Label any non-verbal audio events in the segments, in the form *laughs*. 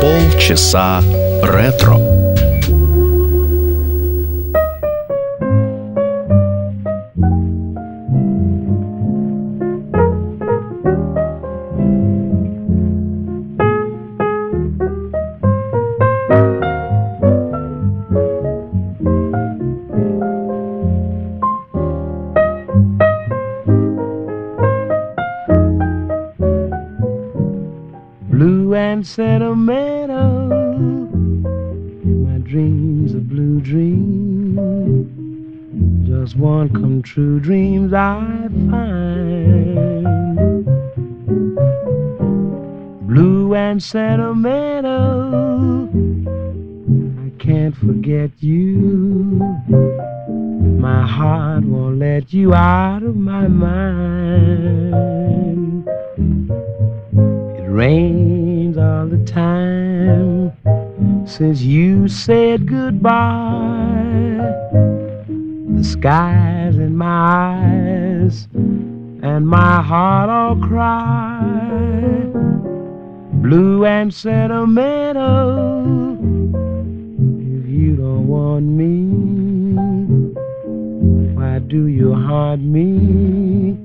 Полчаса ретро. True dreams I find. Blue and sentimental, I can't forget you. My heart won't let you out of my mind. It rains all the time since you said goodbye the skies in my eyes and my heart all cry. Blue and sentimental if you don't want me why do you haunt me?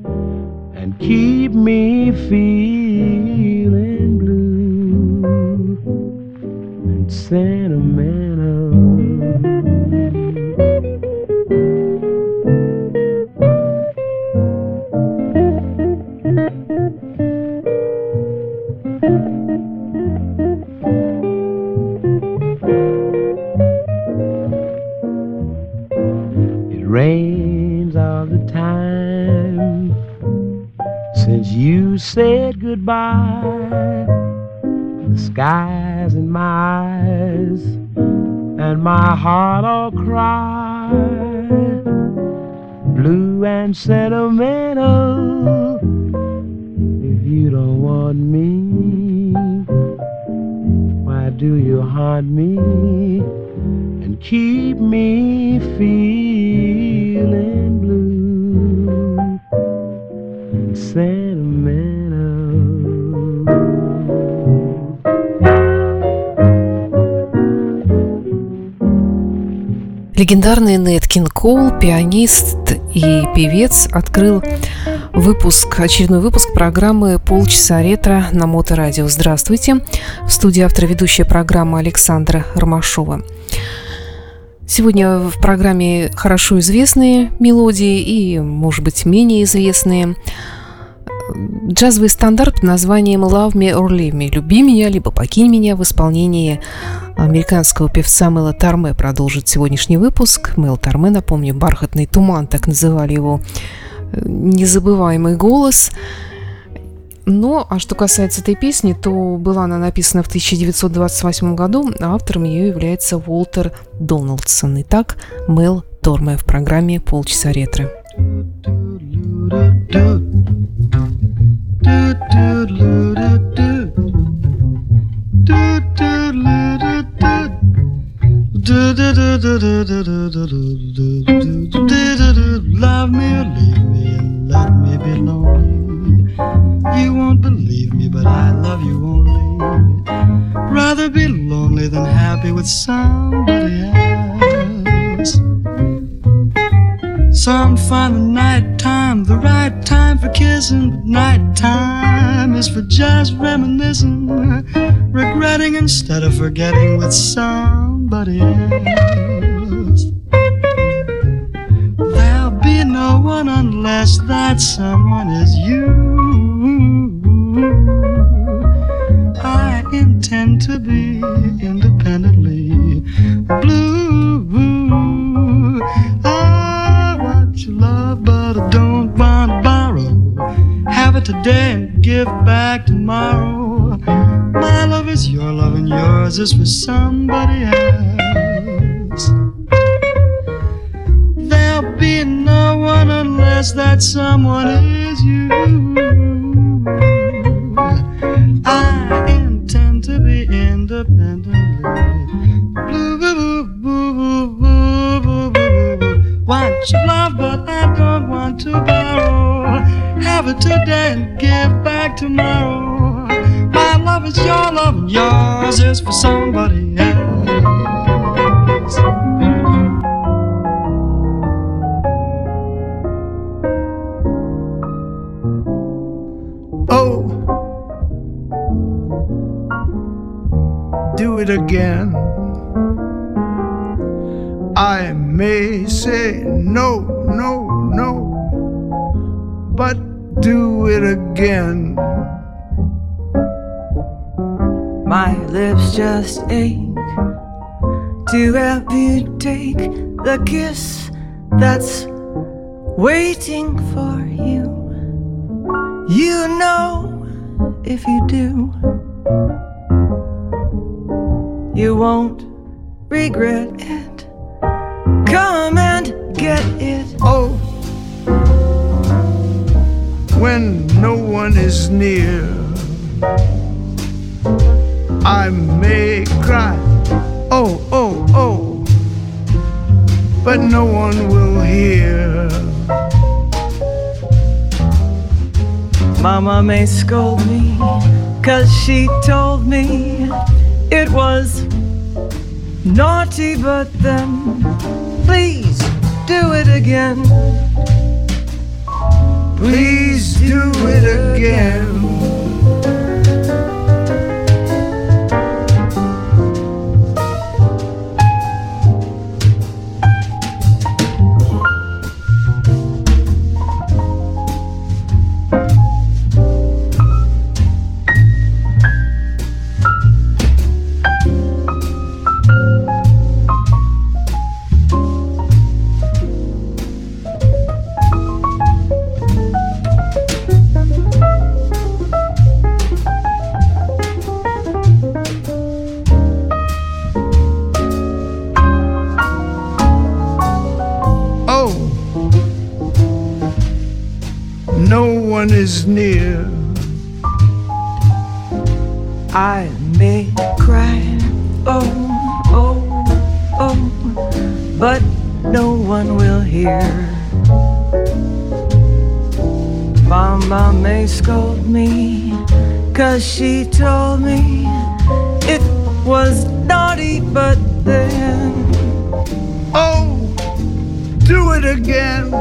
And keep me feeling blue and sentimental skies in my eyes and my heart all cry. Blue and sentimental. If you don't want me, why do you haunt me and keep me feeling blue Легендарный Кинг Коул, пианист и певец, открыл выпуск, очередной выпуск программы «Полчаса ретро» на Моторадио. Здравствуйте! В студии автора ведущая программы Александра Ромашова. Сегодня в программе хорошо известные мелодии и, может быть, менее известные. Джазовый стандарт под названием «Love Me or Leave Me» – «Люби меня, либо покинь меня» в исполнении американского певца Мэла Тарме продолжит сегодняшний выпуск. Мэл Тарме, напомню, «Бархатный туман», так называли его незабываемый голос. Но, а что касается этой песни, то была она написана в 1928 году, а автором ее является Уолтер Дональдсон. Итак, Мэл Торме в программе «Полчаса ретро». Love me or leave me and let me be lonely. You won't believe me, but I love you only. Rather be lonely than happy with somebody else. Some find the night time the right time for kissing, but night time is for just reminiscing, regretting instead of forgetting with somebody else. There'll be no one unless that someone is you. I intend to be independently today and give back tomorrow. My love is your love and yours is for somebody else. There'll be no one unless that someone is you. Today and give back tomorrow. My love is your love, and yours is for somebody else. Oh, do it again. I may say no, no, do it again. My lips just ache to help you take the kiss that's waiting for you. You know if you do, you won't regret it. Come and get it. Oh, when no one is near, I may cry. Oh, oh, oh, but no one will hear. Mama may scold me, cause she told me it was naughty, but then please do it again. Please do it again. No one is near. I may cry, oh, oh, oh, but no one will hear. Mama may scold me, cause she told me it was naughty, but then Oh, do it again.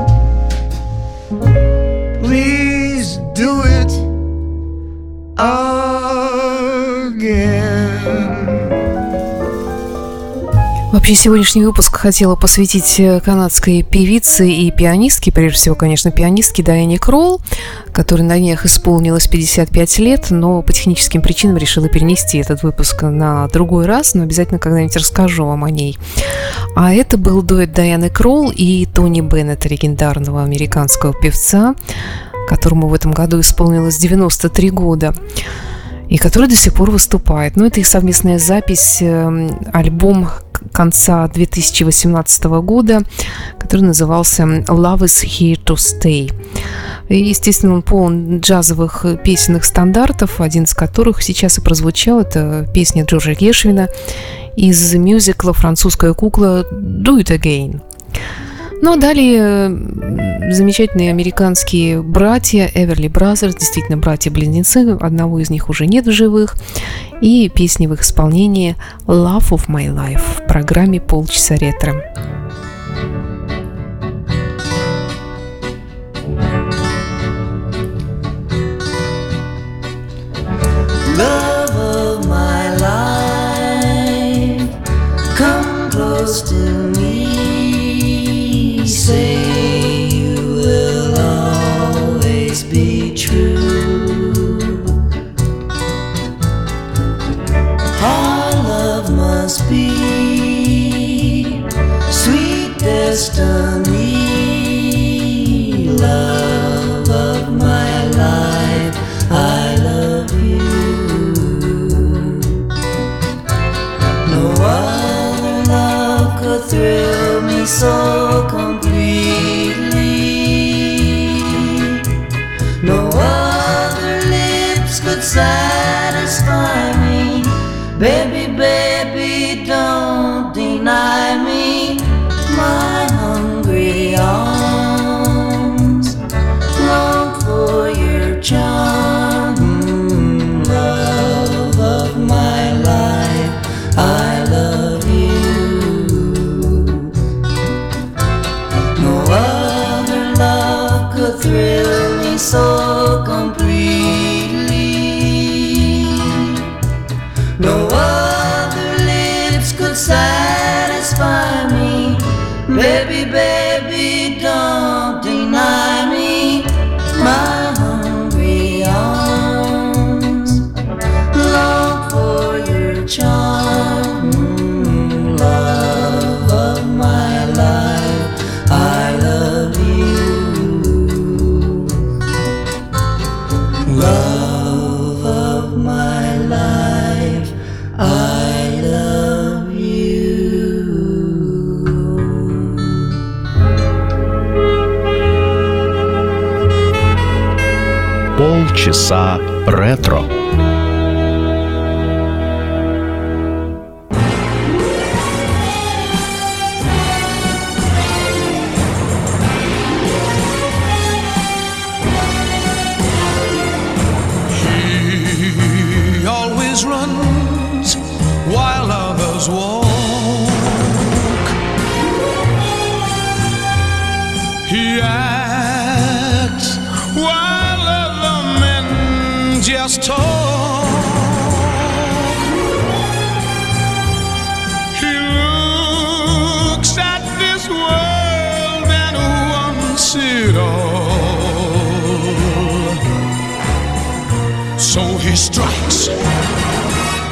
Please do it again. Вообще, сегодняшний выпуск хотела посвятить э, канадской певице и пианистке, прежде всего, конечно, пианистке Дайане Кролл, которой на днях исполнилось 55 лет, но по техническим причинам решила перенести этот выпуск на другой раз, но обязательно когда-нибудь расскажу вам о ней. А это был дуэт Дайаны Кролл и Тони Беннета, легендарного американского певца, которому в этом году исполнилось 93 года и который до сих пор выступает. Но это их совместная запись, э, альбом конца 2018 года, который назывался Love is Here to Stay. И, естественно, он полон джазовых песенных стандартов, один из которых сейчас и прозвучал. Это песня Джорджа Гешвина из мюзикла «Французская кукла» «Do It Again». Ну а далее м, замечательные американские братья Эверли Бразерс, действительно братья-близнецы, одного из них уже нет в живых, и песни в их исполнении Love of My Life в программе «Полчаса ретро». soul. часа ретро.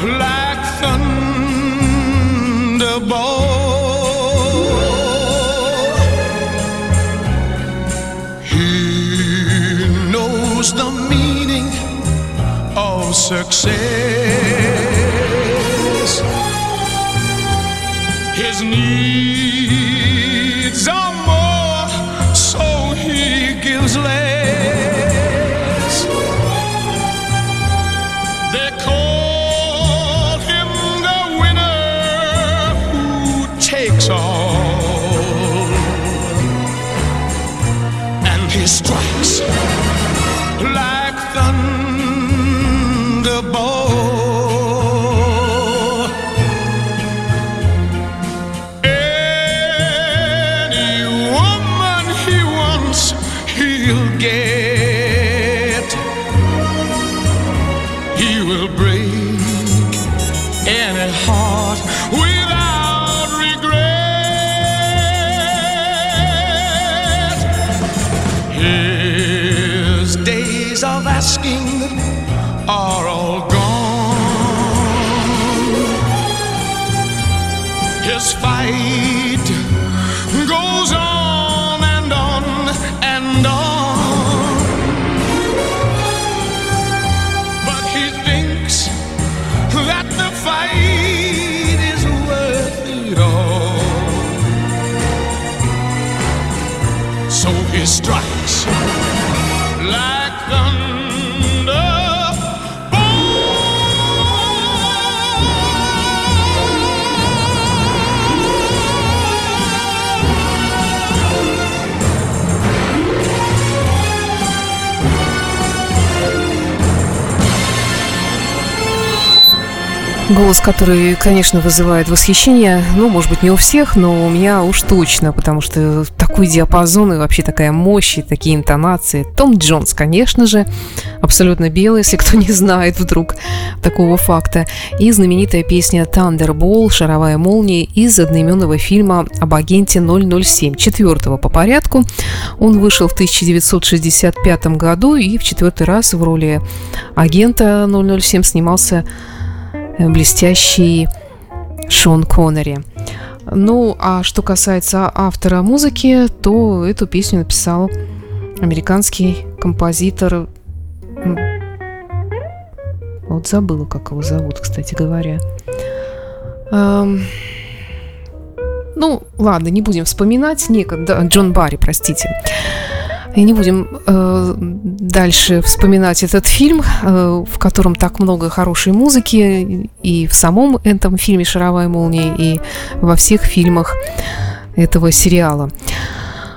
Like thunderbolt. He knows the meaning of success. Голос, который, конечно, вызывает восхищение, ну, может быть, не у всех, но у меня уж точно, потому что такой диапазон и вообще такая мощь, и такие интонации. Том Джонс, конечно же, абсолютно белый, *laughs* если кто не знает вдруг такого факта. И знаменитая песня «Thunderball» «Шаровая молния» из одноименного фильма об агенте 007, четвертого по порядку. Он вышел в 1965 году и в четвертый раз в роли агента 007 снимался блестящий Шон Коннери. Ну, а что касается автора музыки, то эту песню написал американский композитор. Вот забыла, как его зовут, кстати говоря. Эм, Ну, ладно, не будем вспоминать. Некогда. Джон Барри, простите. И не будем э, дальше вспоминать этот фильм, э, в котором так много хорошей музыки, и в самом этом фильме «Шаровая молния», и во всех фильмах этого сериала.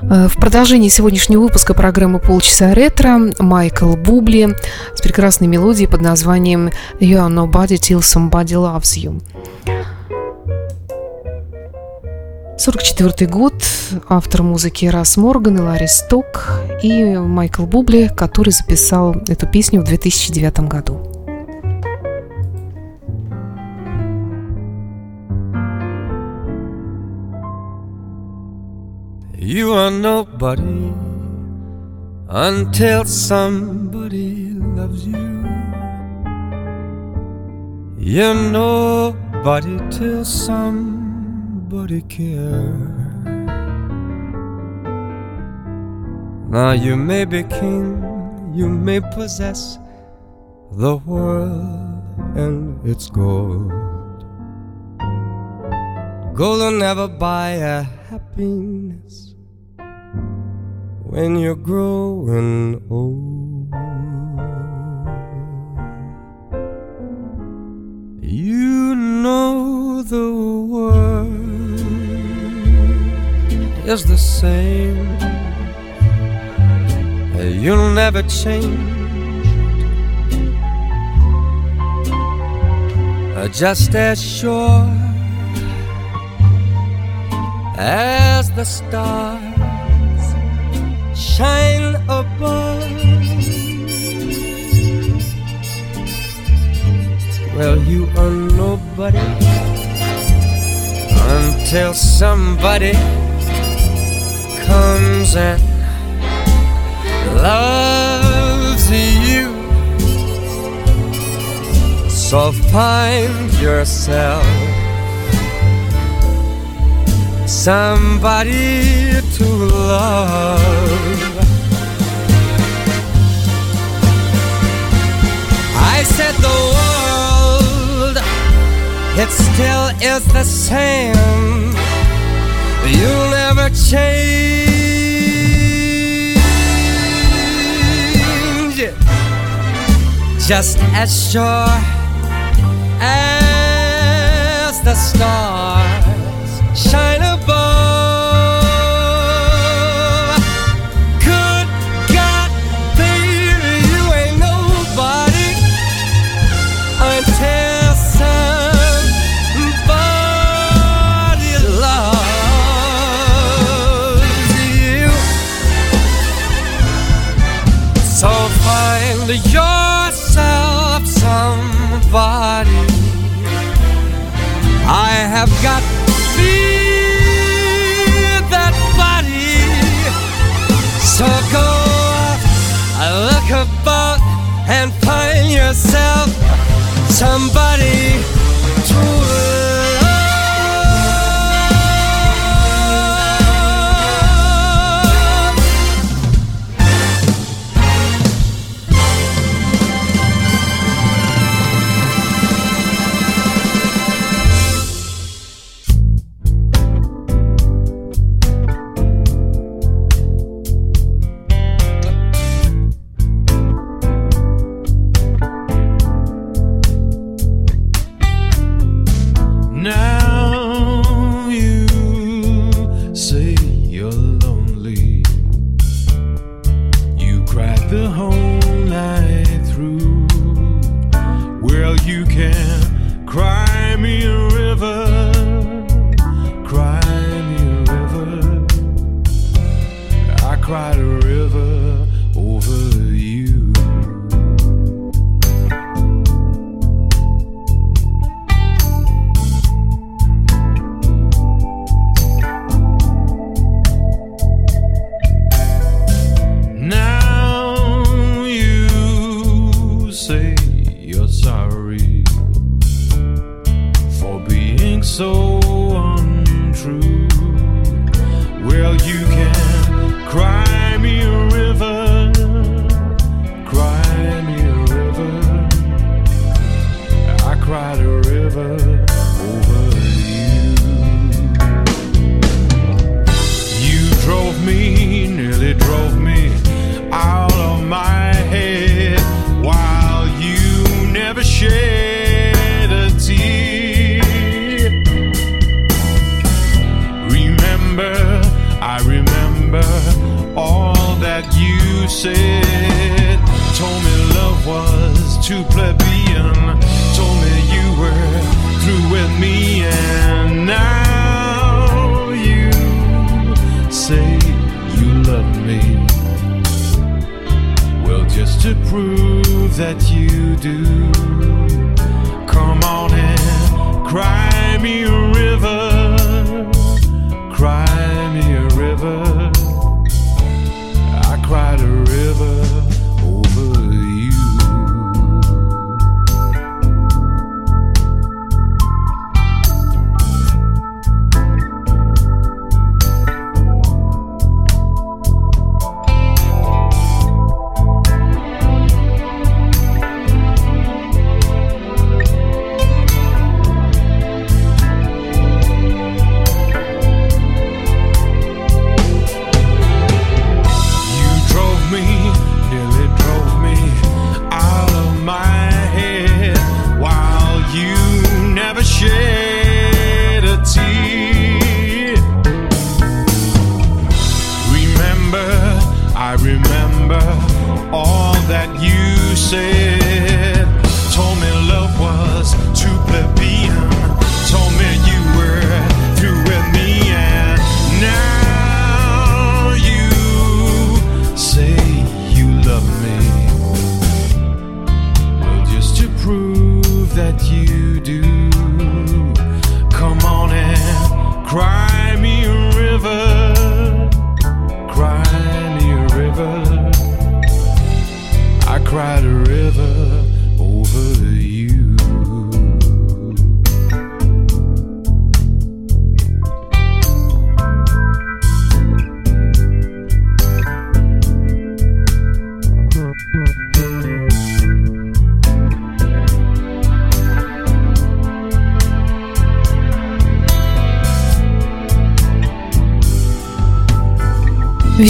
Э, В продолжении сегодняшнего выпуска программы «Полчаса ретро» Майкл Бубли с прекрасной мелодией под названием «You are nobody till somebody loves you». 44 год, автор музыки Рас Морган и Ларри Сток и Майкл Бубли, который записал эту песню в 2009 году. You are nobody until somebody loves you. You're nobody till somebody nobody care. Now you may be king, you may possess the world and its gold. Gold'll never buy a happiness when you're growing old. You know the world is the same. You'll never change. Just as sure as the stars shine above. Well, you are nobody until somebody comes and love to you. So find yourself somebody to love. I said the world, it still is the same. You'll never change just as sure as the stars.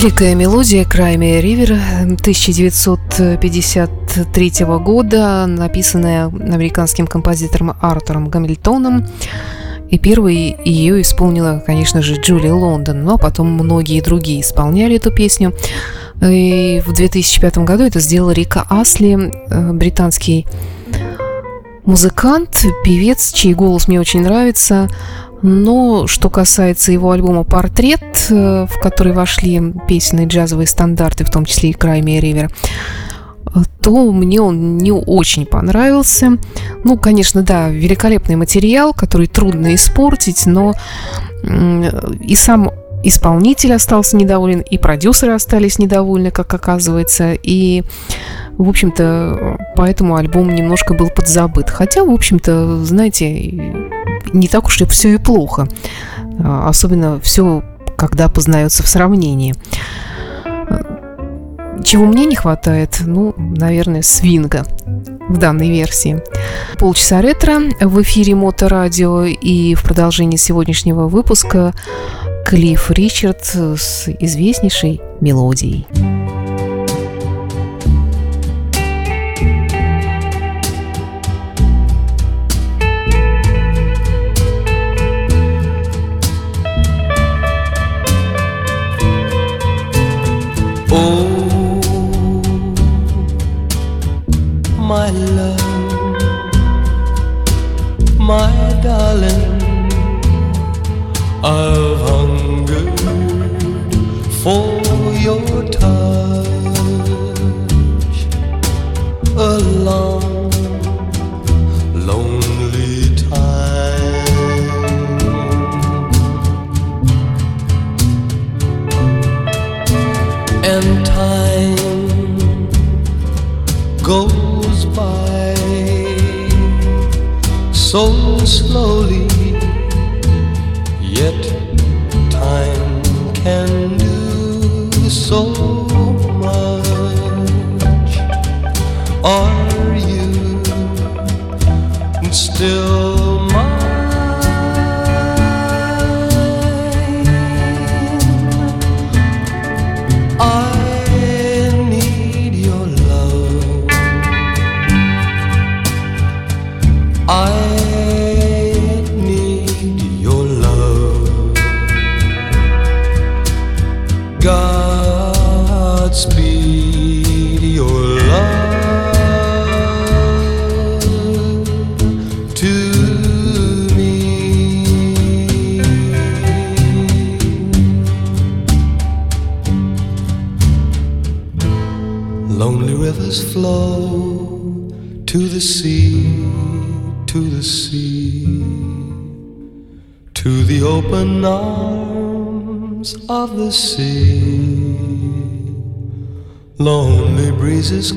Великая мелодия Крайме Ривер 1953 года, написанная американским композитором Артуром Гамильтоном. И первой ее исполнила, конечно же, Джулия Лондон, но потом многие другие исполняли эту песню. И в 2005 году это сделал Рика Асли, э, британский музыкант, певец, чей голос мне очень нравится. Но что касается его альбома «Портрет», э, в который вошли песенные джазовые стандарты, в том числе и «Крайме Ривер», то мне он не очень понравился. Ну, конечно, да, великолепный материал, который трудно испортить, но и сам исполнитель остался недоволен, и продюсеры остались недовольны, как оказывается, и в общем-то, поэтому альбом немножко был подзабыт. Хотя, в общем-то, знаете, не так уж и все и плохо. А, особенно все, когда познается в сравнении. Чего мне не хватает? Ну, наверное, свинга в данной версии. Полчаса ретро в эфире Моторадио и в продолжении сегодняшнего выпуска Клифф Ричард с известнейшей мелодией. Still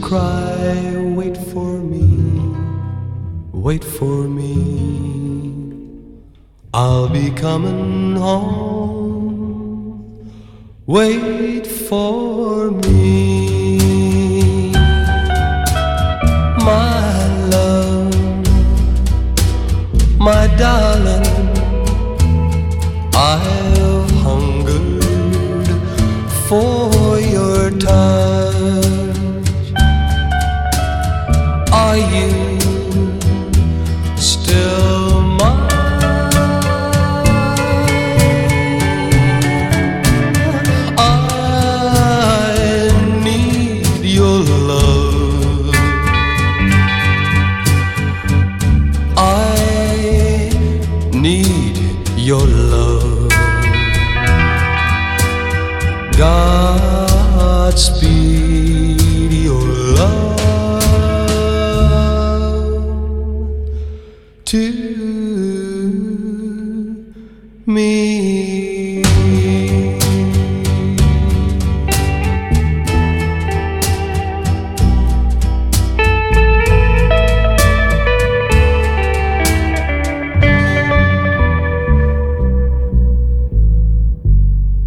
cry, wait for me, wait for me. I'll be coming home. Wait for me, my love, my darling.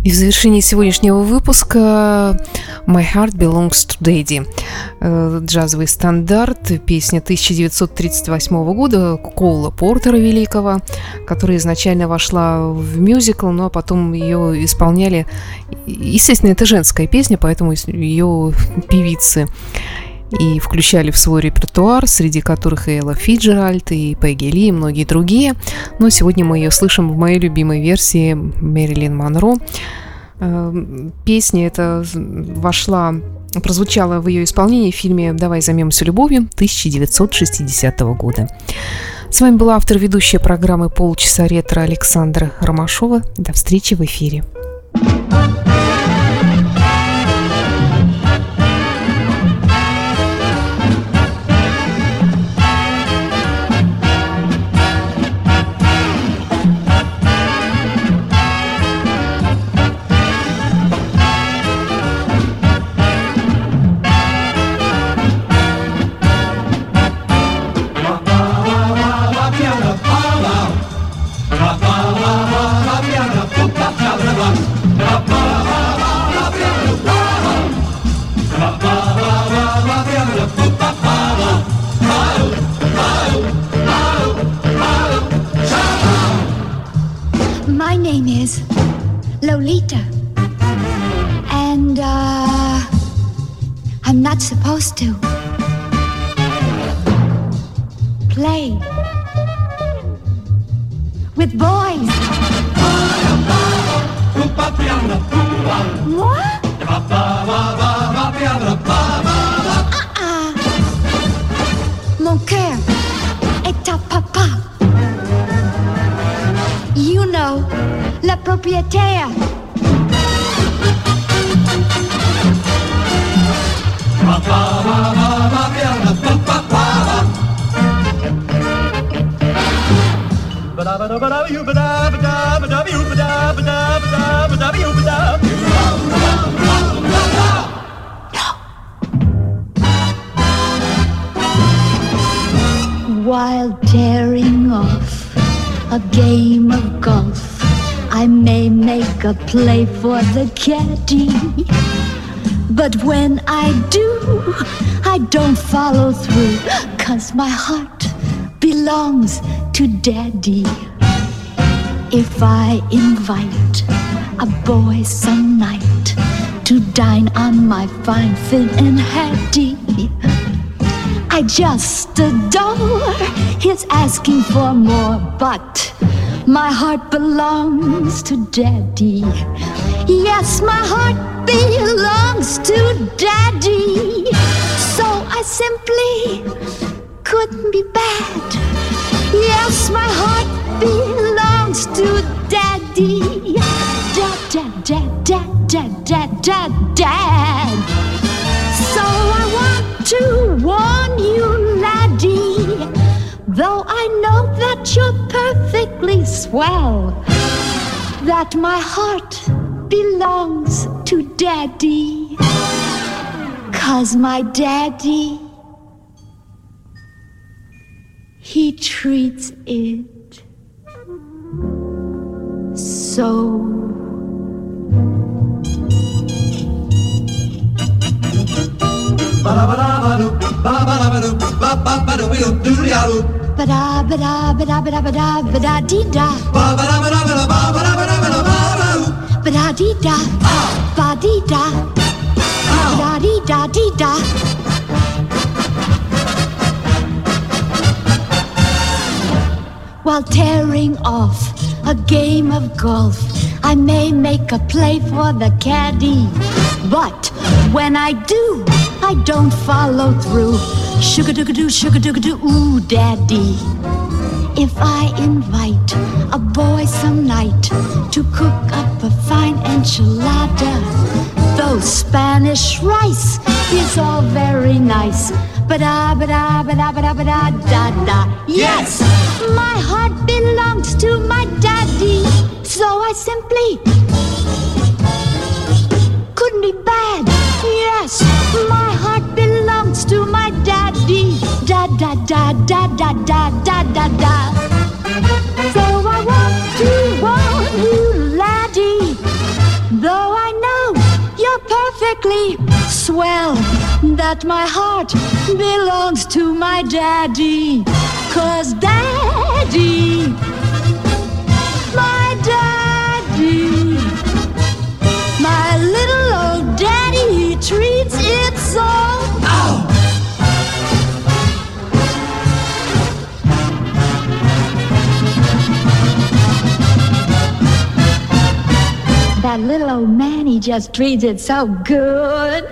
И в завершении сегодняшнего выпуска My Heart Belongs to Daddy. Э, джазовый стандарт, песня 1938 года Коула Портера Великого, которая изначально вошла в мюзикл, но потом ее исполняли... Естественно, это женская песня, поэтому ее певицы и включали в свой репертуар, среди которых и Элла Фиджеральд, и Пегги Ли, и многие другие. Но сегодня мы ее слышим в моей любимой версии Мэрилин Монро. Эм, песня эта вошла, прозвучала в ее исполнении в фильме «Давай займемся любовью» 1960 года. С вами была автор ведущая программы «Полчаса ретро» Александра Ромашова. До встречи в эфире. While tearing off a game a play for the caddy. But when I do, I don't follow through, cause my heart belongs to daddy. If I invite a boy some night to dine on my fine finnan haddie, I just adore his asking for more, but my heart belongs to Daddy. Yes, my heart belongs to Daddy. So I simply couldn't be bad. Yes, my heart belongs to Daddy. Dad, dad, dad, dad, dad, dad, dad, dad. So I want to warn you, though I know that you're perfectly swell, that my heart belongs to daddy. Cause my daddy, he treats it so. Ba-da, ba-da, ba-da, ba-da, ba-da, ba-da, dee-da. Ba-da-dee-da, ba-dee-da, ba-da-dee-da, dee-da. While tearing off a game of golf, I may make a play for the caddy. But when I do, I don't follow through. Sugar doo doo, sugar doo doo, ooh, daddy. If I invite a boy some night to cook up a fine enchilada, though Spanish rice is all very nice. Ba da ba da ba da ba da ba da da da. Yes, my heart belongs to my daddy, so I simply da da da da da da da. So I want to warn you, laddie, though I know you're perfectly swell, that my heart belongs to my daddy, cause daddy That little old man, he just treats it so good.